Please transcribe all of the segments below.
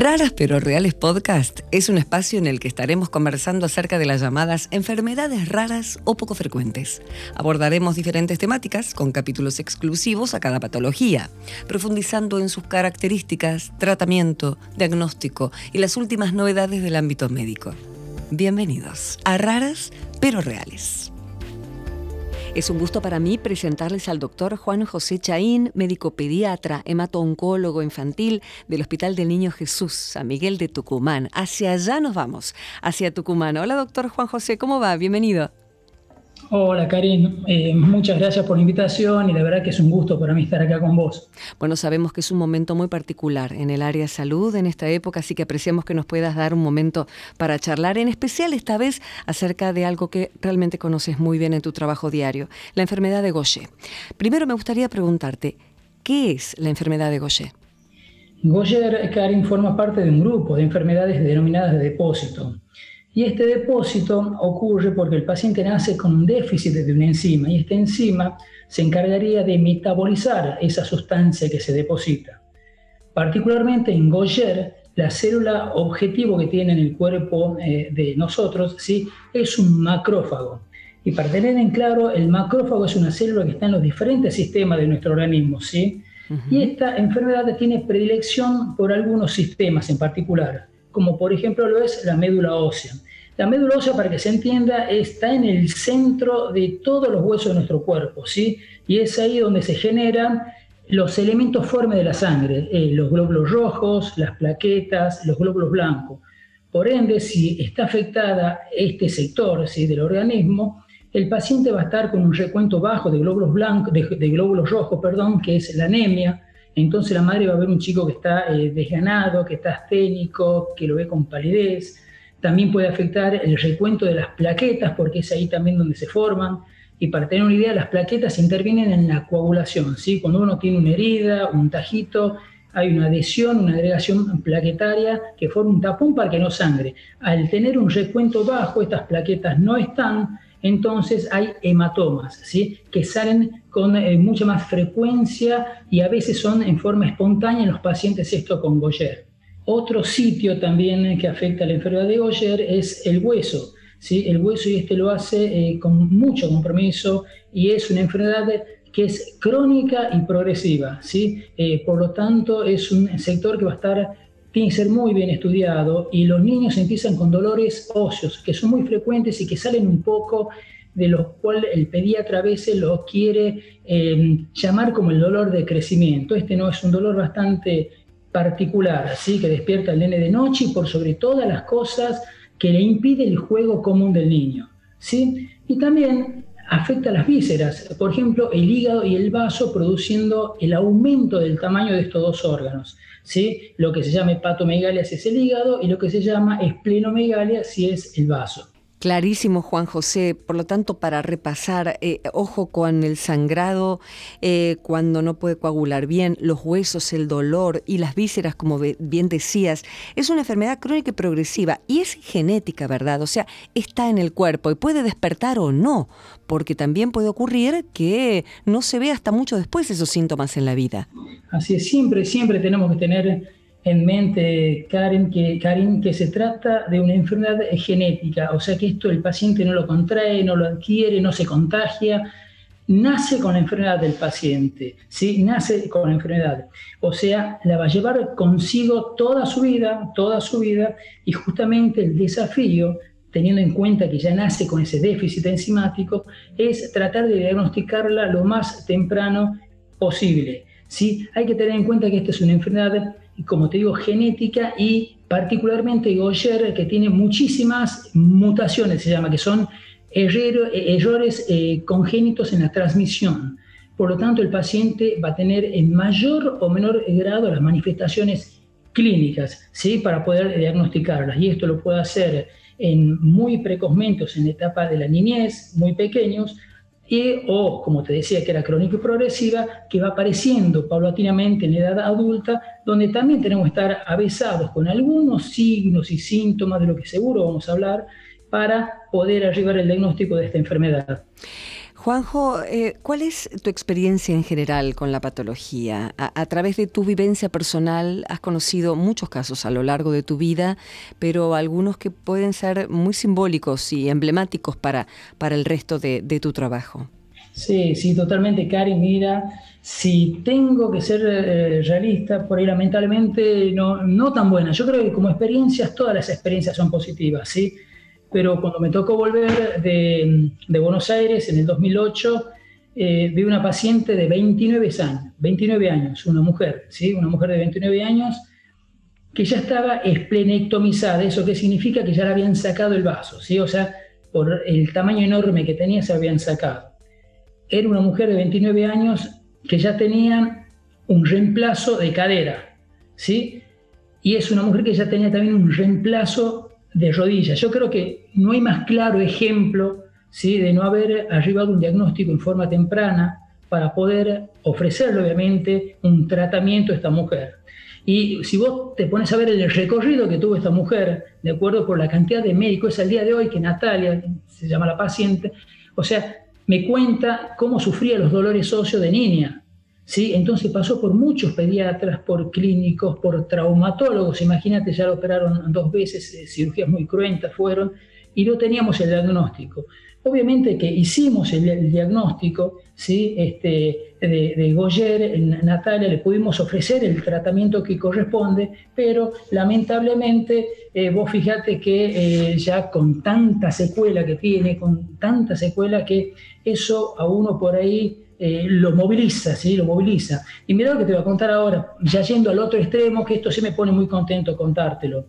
Raras pero Reales Podcast es un espacio en el que estaremos conversando acerca de las llamadas enfermedades raras o poco frecuentes. Abordaremos diferentes temáticas con capítulos exclusivos a cada patología, profundizando en sus características, tratamiento, diagnóstico y las últimas novedades del ámbito médico. Bienvenidos a Raras pero Reales. Es un gusto para mí presentarles al doctor Juan José Chaín, médico pediatra, hemato-oncólogo infantil del Hospital del Niño Jesús, San Miguel de Tucumán. Hacia allá nos vamos, hacia Tucumán. Hola, doctor Juan José, ¿cómo va? Bienvenido. Hola Karin, eh, muchas gracias por la invitación y la verdad que es un gusto para mí estar acá con vos. Bueno, sabemos que es un momento muy particular en el área de salud en esta época, así que apreciamos que nos puedas dar un momento para charlar, en especial esta vez acerca de algo que realmente conoces muy bien en tu trabajo diario, la enfermedad de Gaucher. Primero me gustaría preguntarte, ¿qué es la enfermedad de Gaucher? Gaucher, Karin, forma parte de un grupo de enfermedades denominadas de depósito. Y este depósito ocurre porque el paciente nace con un déficit de una enzima y esta enzima se encargaría de metabolizar esa sustancia que se deposita. Particularmente en Gaucher, la célula objetivo que tiene en el cuerpo eh, de nosotros ¿sí? es un macrófago. Y para tener en claro, el macrófago es una célula que está en los diferentes sistemas de nuestro organismo. ¿sí? Y esta enfermedad tiene predilección por algunos sistemas en particular como por ejemplo lo es la médula ósea. La médula ósea, para que se entienda, está en el centro de todos los huesos de nuestro cuerpo, ¿sí? Y es ahí donde se generan los elementos formes de la sangre, eh, los glóbulos rojos, las plaquetas, los glóbulos blancos. Por ende, si está afectada este sector ¿sí? del organismo, el paciente va a estar con un recuento bajo de glóbulos blancos, de, glóbulos rojos, perdón, que es la anemia, entonces la madre va a ver un chico que está eh, desganado, que está asténico, que lo ve con palidez. También puede afectar el recuento de las plaquetas, porque es ahí también donde se forman. Y para tener una idea, las plaquetas intervienen en la coagulación. ¿sí? Cuando uno tiene una herida, un tajito, hay una adhesión, una agregación plaquetaria que forma un tapón para que no sangre. Al tener un recuento bajo, estas plaquetas no están, entonces hay hematomas, ¿sí? que salen con eh, mucha más frecuencia y a veces son en forma espontánea en los pacientes esto con Gaucher. Otro sitio también que afecta a la enfermedad de Gaucher es el hueso. ¿sí? El hueso y este lo hace eh, con mucho compromiso y es una enfermedad que es crónica y progresiva. ¿sí? Eh, por lo tanto, es un sector que va a estar tiene que ser muy bien estudiado y los niños empiezan con dolores óseos que son muy frecuentes y que salen un poco de los cuales el pediatra a veces lo quiere em, llamar como el dolor de crecimiento. Este no es un dolor bastante particular, así que despierta el nene de noche y por sobre todas las cosas que le impide el juego común del niño. ¿sí? Y también afecta a las vísceras, por ejemplo, el hígado y el vaso produciendo el aumento del tamaño de estos dos órganos. ¿Sí? Lo que se llama hepatomegalia si es el hígado y lo que se llama esplenomegalia si es el vaso. Clarísimo, Juan José. Por lo tanto, para repasar, eh, ojo con el sangrado eh, cuando no puede coagular bien, los huesos, el dolor y las vísceras, como bien decías. Es una enfermedad crónica y progresiva y es genética, ¿verdad? O sea, está en el cuerpo y puede despertar o no, porque también puede ocurrir que no se ve hasta mucho después esos síntomas en la vida. Así es, siempre, siempre tenemos que tener en mente, Karen que, que se trata de una enfermedad genética, o sea que esto el paciente no lo contrae, no lo adquiere, no se contagia, nace con la enfermedad del paciente, ¿sí? nace con la enfermedad. O sea, la va a llevar consigo toda su vida, toda su vida, y justamente el desafío, teniendo en cuenta que ya nace con ese déficit enzimático, es tratar de diagnosticarla lo más temprano posible. ¿Sí? Hay que tener en cuenta que esta es una enfermedad como te digo, genética y particularmente Gaucher, que tiene muchísimas mutaciones, se llama, que son errores eh, congénitos en la transmisión. Por lo tanto, el paciente va a tener en mayor o menor grado las manifestaciones clínicas, ¿sí? Para poder diagnosticarlas. Y esto lo puede hacer en muy precozmente, en etapa de la niñez, muy pequeños, y, o, como te decía, que era crónica y progresiva, que va apareciendo paulatinamente en la edad adulta, donde también tenemos que estar avesados con algunos signos y síntomas de lo que seguro vamos a hablar para poder arribar al diagnóstico de esta enfermedad. Juanjo, eh, ¿cuál es tu experiencia en general con la patología? A, través de tu vivencia personal has conocido muchos casos a lo largo de tu vida, pero algunos que pueden ser muy simbólicos y emblemáticos para, para el resto de, tu trabajo. Sí, sí, totalmente, Cari. Mira, si tengo que ser eh, realista, por ahí lamentablemente no, no tan buena. Yo creo que como experiencias, todas las experiencias son positivas, ¿sí? Pero cuando me tocó volver de, Buenos Aires en el 2008, eh, vi una paciente de 29 años, 29 años, una mujer, ¿sí? una mujer de 29 años que ya estaba esplenectomizada, eso que significa que ya le habían sacado el vaso, ¿sí? o sea, por el tamaño enorme que tenía se habían sacado. Era una mujer de 29 años que ya tenía un reemplazo de cadera, ¿sí? Y es una mujer que ya tenía también un reemplazo de rodillas. Yo creo que no hay más claro ejemplo ¿sí? de no haber arribado un diagnóstico en forma temprana para poder ofrecerle, obviamente, un tratamiento a esta mujer. Y si vos te pones a ver el recorrido que tuvo esta mujer, de acuerdo por la cantidad de médicos, al día de hoy que Natalia, se llama la paciente, o sea, me cuenta cómo sufría los dolores óseos de niña, ¿sí? Entonces pasó por muchos pediatras, por clínicos, por traumatólogos, imagínate, ya lo operaron dos veces, eh, cirugías muy cruentas fueron, y no teníamos el diagnóstico. Obviamente que hicimos el, diagnóstico ¿sí? este, de, Goyer, Natalia le pudimos ofrecer el tratamiento que corresponde, pero lamentablemente eh, vos fíjate que eh, ya con tanta secuela que tiene, con tanta secuela que eso a uno por ahí eh, lo moviliza, ¿sí? Lo moviliza. Y mira lo que te voy a contar ahora, ya yendo al otro extremo, que esto sí me pone muy contento contártelo.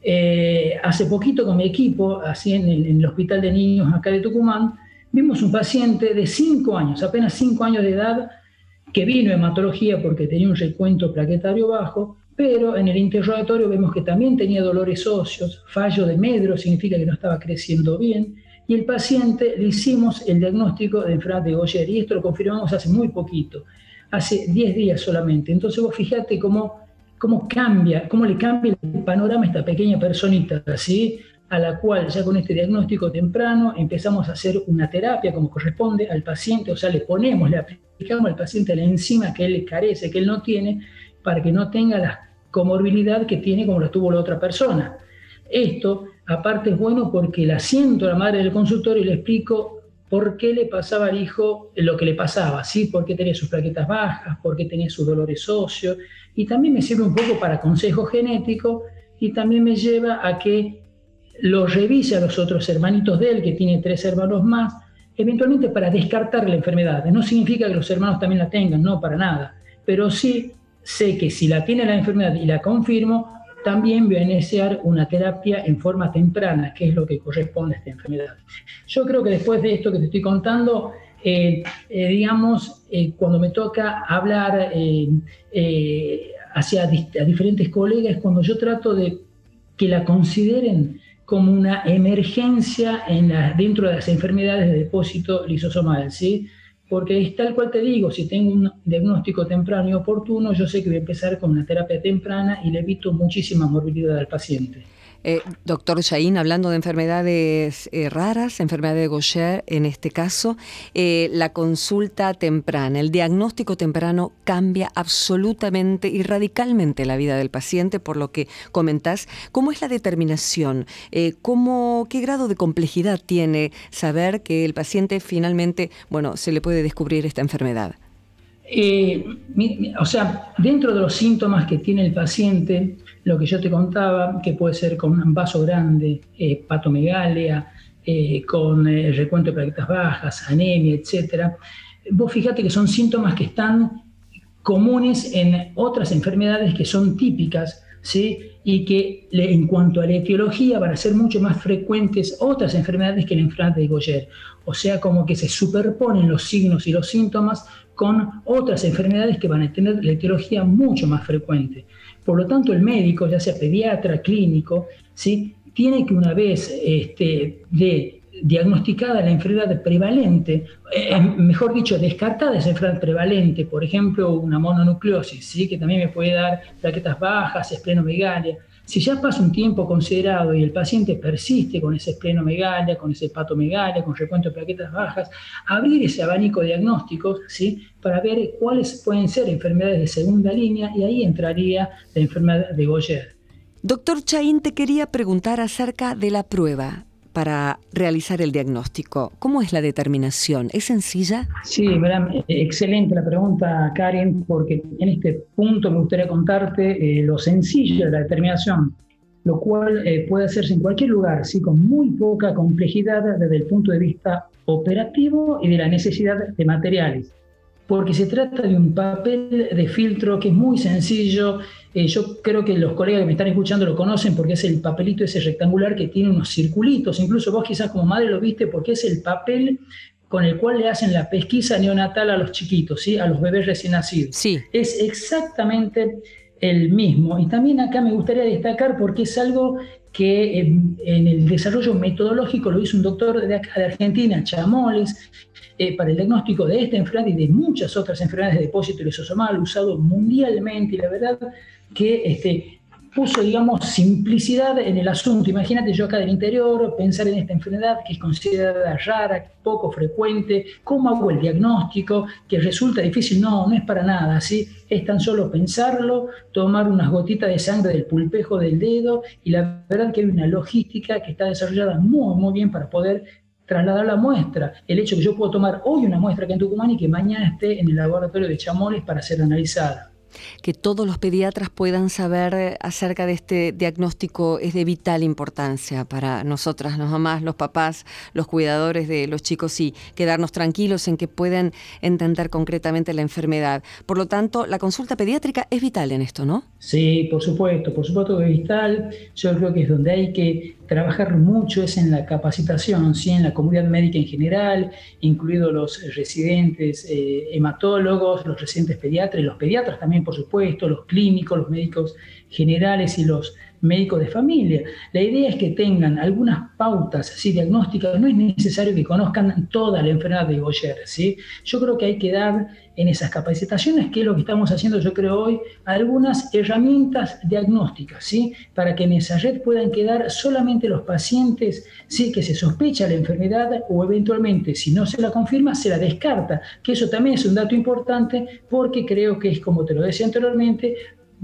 Eh, hace poquito con mi equipo, así en el, Hospital de Niños acá de Tucumán, vimos un paciente de 5 años, apenas 5 años de edad, que vino a hematología porque tenía un recuento plaquetario bajo, pero en el interrogatorio vemos que también tenía dolores óseos, fallo de medro, significa que no estaba creciendo bien, y el paciente le hicimos el diagnóstico de enfermedad de Goyer y esto lo confirmamos hace muy poquito, hace 10 días solamente. Entonces vos fijate cómo, cómo cambia, cómo le cambia el panorama a esta pequeña personita, ¿sí? a la cual ya con este diagnóstico temprano empezamos a hacer una terapia como corresponde al paciente, o sea, le ponemos, le aplicamos al paciente la enzima que él carece, que él no tiene, para que no tenga la comorbilidad que tiene como la tuvo la otra persona. Esto Aparte es bueno porque la siento a la madre del consultorio y le explico por qué le pasaba al hijo lo que le pasaba, ¿sí? por qué tenía sus plaquetas bajas, por qué tenía sus dolores óseos, y también me sirve un poco para consejo genético y también me lleva a que lo revise a los otros hermanitos de él, que tiene tres hermanos más, eventualmente para descartar la enfermedad. No significa que los hermanos también la tengan, no, para nada, pero sí sé que si la tiene la enfermedad y la confirmo, también voy a iniciar una terapia en forma temprana, que es lo que corresponde a esta enfermedad. Yo creo que después de esto que te estoy contando, eh, eh, digamos, eh, cuando me toca hablar hacia diferentes colegas, cuando yo trato de que la consideren como una emergencia en dentro de las enfermedades de depósito lisosomal, ¿sí? Porque es tal cual te digo, si tengo un diagnóstico temprano y oportuno, yo sé que voy a empezar con una terapia temprana y le evito muchísima morbilidad al paciente. Eh, doctor Shain, hablando de enfermedades eh, raras, enfermedad de Gaucher en este caso, eh, la consulta temprana, el diagnóstico temprano cambia absolutamente y radicalmente la vida del paciente, por lo que comentás. ¿Cómo es la determinación? ¿cómo, ¿Qué grado de complejidad tiene saber que el paciente finalmente, bueno, se le puede descubrir esta enfermedad? o sea, dentro de los síntomas que tiene el paciente, lo que yo te contaba, que puede ser con un vaso grande, eh, patomegalia, eh, con eh, recuento de plaquetas bajas, anemia, etc. Vos fíjate que son síntomas que están comunes en otras enfermedades que son típicas, ¿sí? y que en cuanto a la etiología van a ser mucho más frecuentes otras enfermedades que la enfermedad de Goyer. O sea, como que se superponen los signos y los síntomas con otras enfermedades que van a tener la etiología mucho más frecuente. Por lo tanto, el médico, ya sea pediatra, clínico, ¿sí? tiene que una vez este, de diagnosticada la enfermedad prevalente, eh, mejor dicho, descartada esa enfermedad prevalente, por ejemplo, una mononucleosis, ¿sí? que también me puede dar plaquetas bajas, esplenomegalia, Si ya pasa un tiempo considerado y el paciente persiste con ese esplenomegalia, con ese patomegalia, con recuento de plaquetas bajas, abrir ese abanico de diagnósticos ¿sí? para ver cuáles pueden ser enfermedades de segunda línea y ahí entraría la enfermedad de Goyer. Doctor Chaín, te quería preguntar acerca de la prueba para realizar el diagnóstico. ¿Cómo es la determinación? ¿Es sencilla? Sí, excelente la pregunta, Karen, porque en este punto me gustaría contarte eh, lo sencillo de la determinación, lo cual eh, puede hacerse en cualquier lugar, ¿sí? con muy poca complejidad desde el punto de vista operativo y de la necesidad de materiales porque se trata de un papel de filtro que es muy sencillo. Eh, yo creo que los colegas que me están escuchando lo conocen porque es el papelito ese rectangular que tiene unos circulitos. Incluso vos quizás como madre lo viste porque es el papel con el cual le hacen la pesquisa neonatal a los chiquitos, ¿sí? a los bebés recién nacidos. Sí. Es exactamente el mismo. Y también acá me gustaría destacar porque es algo que en, el desarrollo metodológico lo hizo un doctor de, de Argentina, Chamoles, eh, para el diagnóstico de esta enfermedad y de muchas otras enfermedades de depósito lisosomal usado mundialmente y la verdad que este, puso, digamos, simplicidad en el asunto. Imagínate yo acá del interior, pensar en esta enfermedad que es considerada rara, poco frecuente, cómo hago el diagnóstico, que resulta difícil. No, no es para nada, ¿sí? Es tan solo pensarlo, tomar unas gotitas de sangre del pulpejo del dedo y la verdad que hay una logística que está desarrollada muy, muy bien para poder trasladar la muestra. El hecho que yo puedo tomar hoy una muestra que en Tucumán y que mañana esté en el laboratorio de Chamoles para ser analizada que todos los pediatras puedan saber eh, acerca de este diagnóstico es de vital importancia para nosotras, las mamás, los papás, los cuidadores de los chicos y quedarnos tranquilos en que pueden entender concretamente la enfermedad. Por lo tanto, la consulta pediátrica es vital en esto, ¿no? Sí, por supuesto, por supuesto que es vital. Yo creo que es donde hay que trabajar mucho es en la capacitación, ¿sí? en la comunidad médica en general, incluidos los residentes eh, hematólogos, los residentes pediatras, los pediatras también, por supuesto, los clínicos, los médicos generales y los médicos de familia. La idea es que tengan algunas pautas así diagnósticas, no es necesario que conozcan toda la enfermedad de Goyer, ¿sí? Yo creo que hay que dar en esas capacitaciones, que es lo que estamos haciendo yo creo hoy, algunas herramientas diagnósticas, ¿sí? Para que en esa red puedan quedar solamente los pacientes, ¿sí? Que se sospecha la enfermedad o eventualmente, si no se la confirma, se la descarta, que eso también es un dato importante porque creo que es, como te lo decía anteriormente,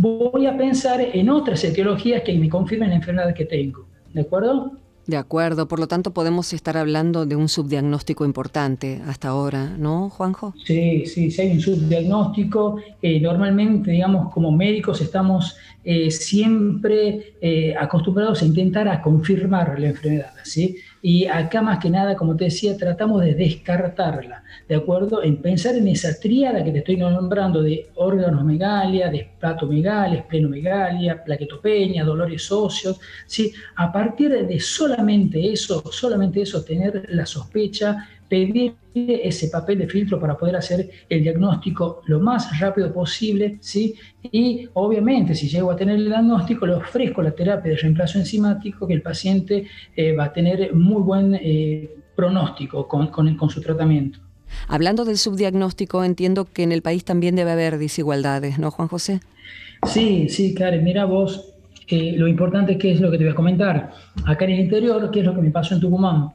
voy a pensar en otras etiologías que me confirmen la enfermedad que tengo. ¿De acuerdo? De acuerdo, por lo tanto podemos estar hablando de un subdiagnóstico importante hasta ahora, ¿no, Juanjo? Sí, sí, sí hay un subdiagnóstico. Eh, normalmente, digamos, como médicos estamos eh, siempre eh, acostumbrados a intentar a confirmar la enfermedad, ¿sí? Y acá más que nada, como te decía, tratamos de descartarla, ¿de acuerdo? En pensar en esa tríada que te estoy nombrando de órganos megalia, de esplenomegalia, esplenomegalia, plaquetopenia, dolores óseos, ¿sí? A partir de solamente eso, solamente eso, tener la sospecha pedir ese papel de filtro para poder hacer el diagnóstico lo más rápido posible, ¿sí? Y obviamente, si llego a tener el diagnóstico, le ofrezco la terapia de reemplazo enzimático que el paciente eh, va a tener muy buen eh, pronóstico con, con, su tratamiento. Hablando del subdiagnóstico, entiendo que en el país también debe haber desigualdades, ¿no, Juan José? Sí, sí, Karen, mira vos, eh, lo importante que es lo que te voy a comentar. Acá en el interior, ¿qué es lo que me pasó en Tucumán?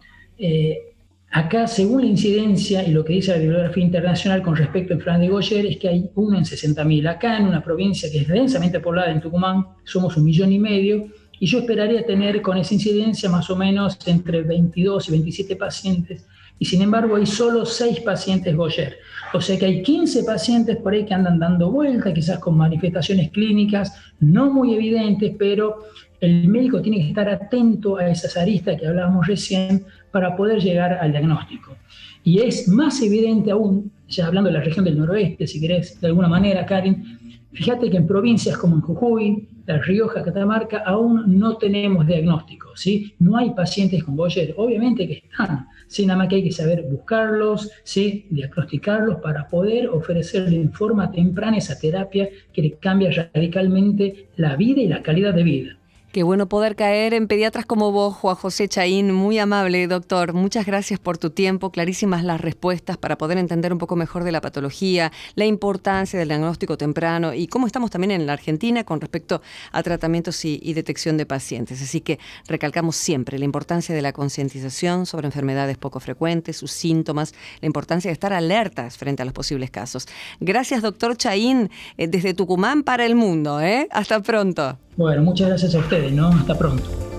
Acá, según la incidencia y lo que dice la bibliografía internacional con respecto a enfermedad de Goyer, es que hay uno en 60.000. Acá, en una provincia que es densamente poblada, en Tucumán, somos un millón y medio, y yo esperaría tener con esa incidencia más o menos entre 22 y 27 pacientes, y sin embargo hay solo 6 pacientes Goyer. O sea que hay 15 pacientes por ahí que andan dando vuelta, quizás con manifestaciones clínicas no muy evidentes, pero el médico tiene que estar atento a esas aristas que hablábamos recién para poder llegar al diagnóstico. Y es más evidente aún, ya hablando de la región del noroeste, si querés, de alguna manera, Karin, fíjate que en provincias como en Jujuy, La Rioja, Catamarca, aún no tenemos diagnóstico, ¿sí? No hay pacientes con Boyer, obviamente que están, ¿sí? Nada más que hay que saber buscarlos, ¿sí? Diagnosticarlos para poder ofrecerle en forma temprana esa terapia que le cambia radicalmente la vida y la calidad de vida. Qué bueno poder caer en pediatras como vos, Juan José Chaín. Muy amable, doctor. Muchas gracias por tu tiempo. Clarísimas las respuestas para poder entender un poco mejor de la patología, la importancia del diagnóstico temprano y cómo estamos también en la Argentina con respecto a tratamientos y, detección de pacientes. Así que recalcamos siempre la importancia de la concientización sobre enfermedades poco frecuentes, sus síntomas, la importancia de estar alertas frente a los posibles casos. Gracias, doctor Chaín, eh, desde Tucumán para el mundo. ¿eh? Hasta pronto. Bueno, muchas gracias a ustedes, ¿no? Hasta pronto.